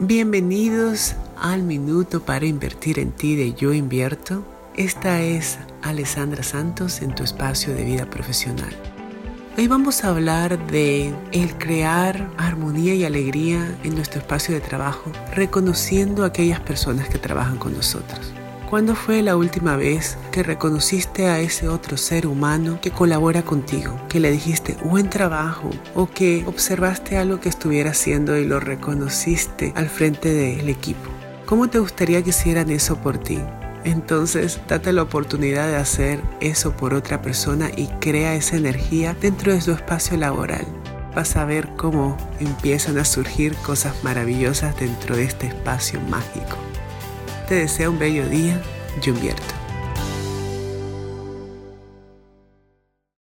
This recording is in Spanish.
Bienvenidos al minuto para invertir en ti de Yo Invierto. Esta es Alessandra Santos en tu espacio de vida profesional. Hoy vamos a hablar de el crear armonía y alegría en nuestro espacio de trabajo, reconociendo a aquellas personas que trabajan con nosotros. ¿Cuándo fue la última vez que reconociste a ese otro ser humano que colabora contigo, que le dijiste buen trabajo o que observaste algo que estuviera haciendo y lo reconociste al frente del equipo? ¿Cómo te gustaría que hicieran eso por ti? Entonces, date la oportunidad de hacer eso por otra persona y crea esa energía dentro de su espacio laboral. Vas a ver cómo empiezan a surgir cosas maravillosas dentro de este espacio mágico. Te deseo un bello día, yo invierto.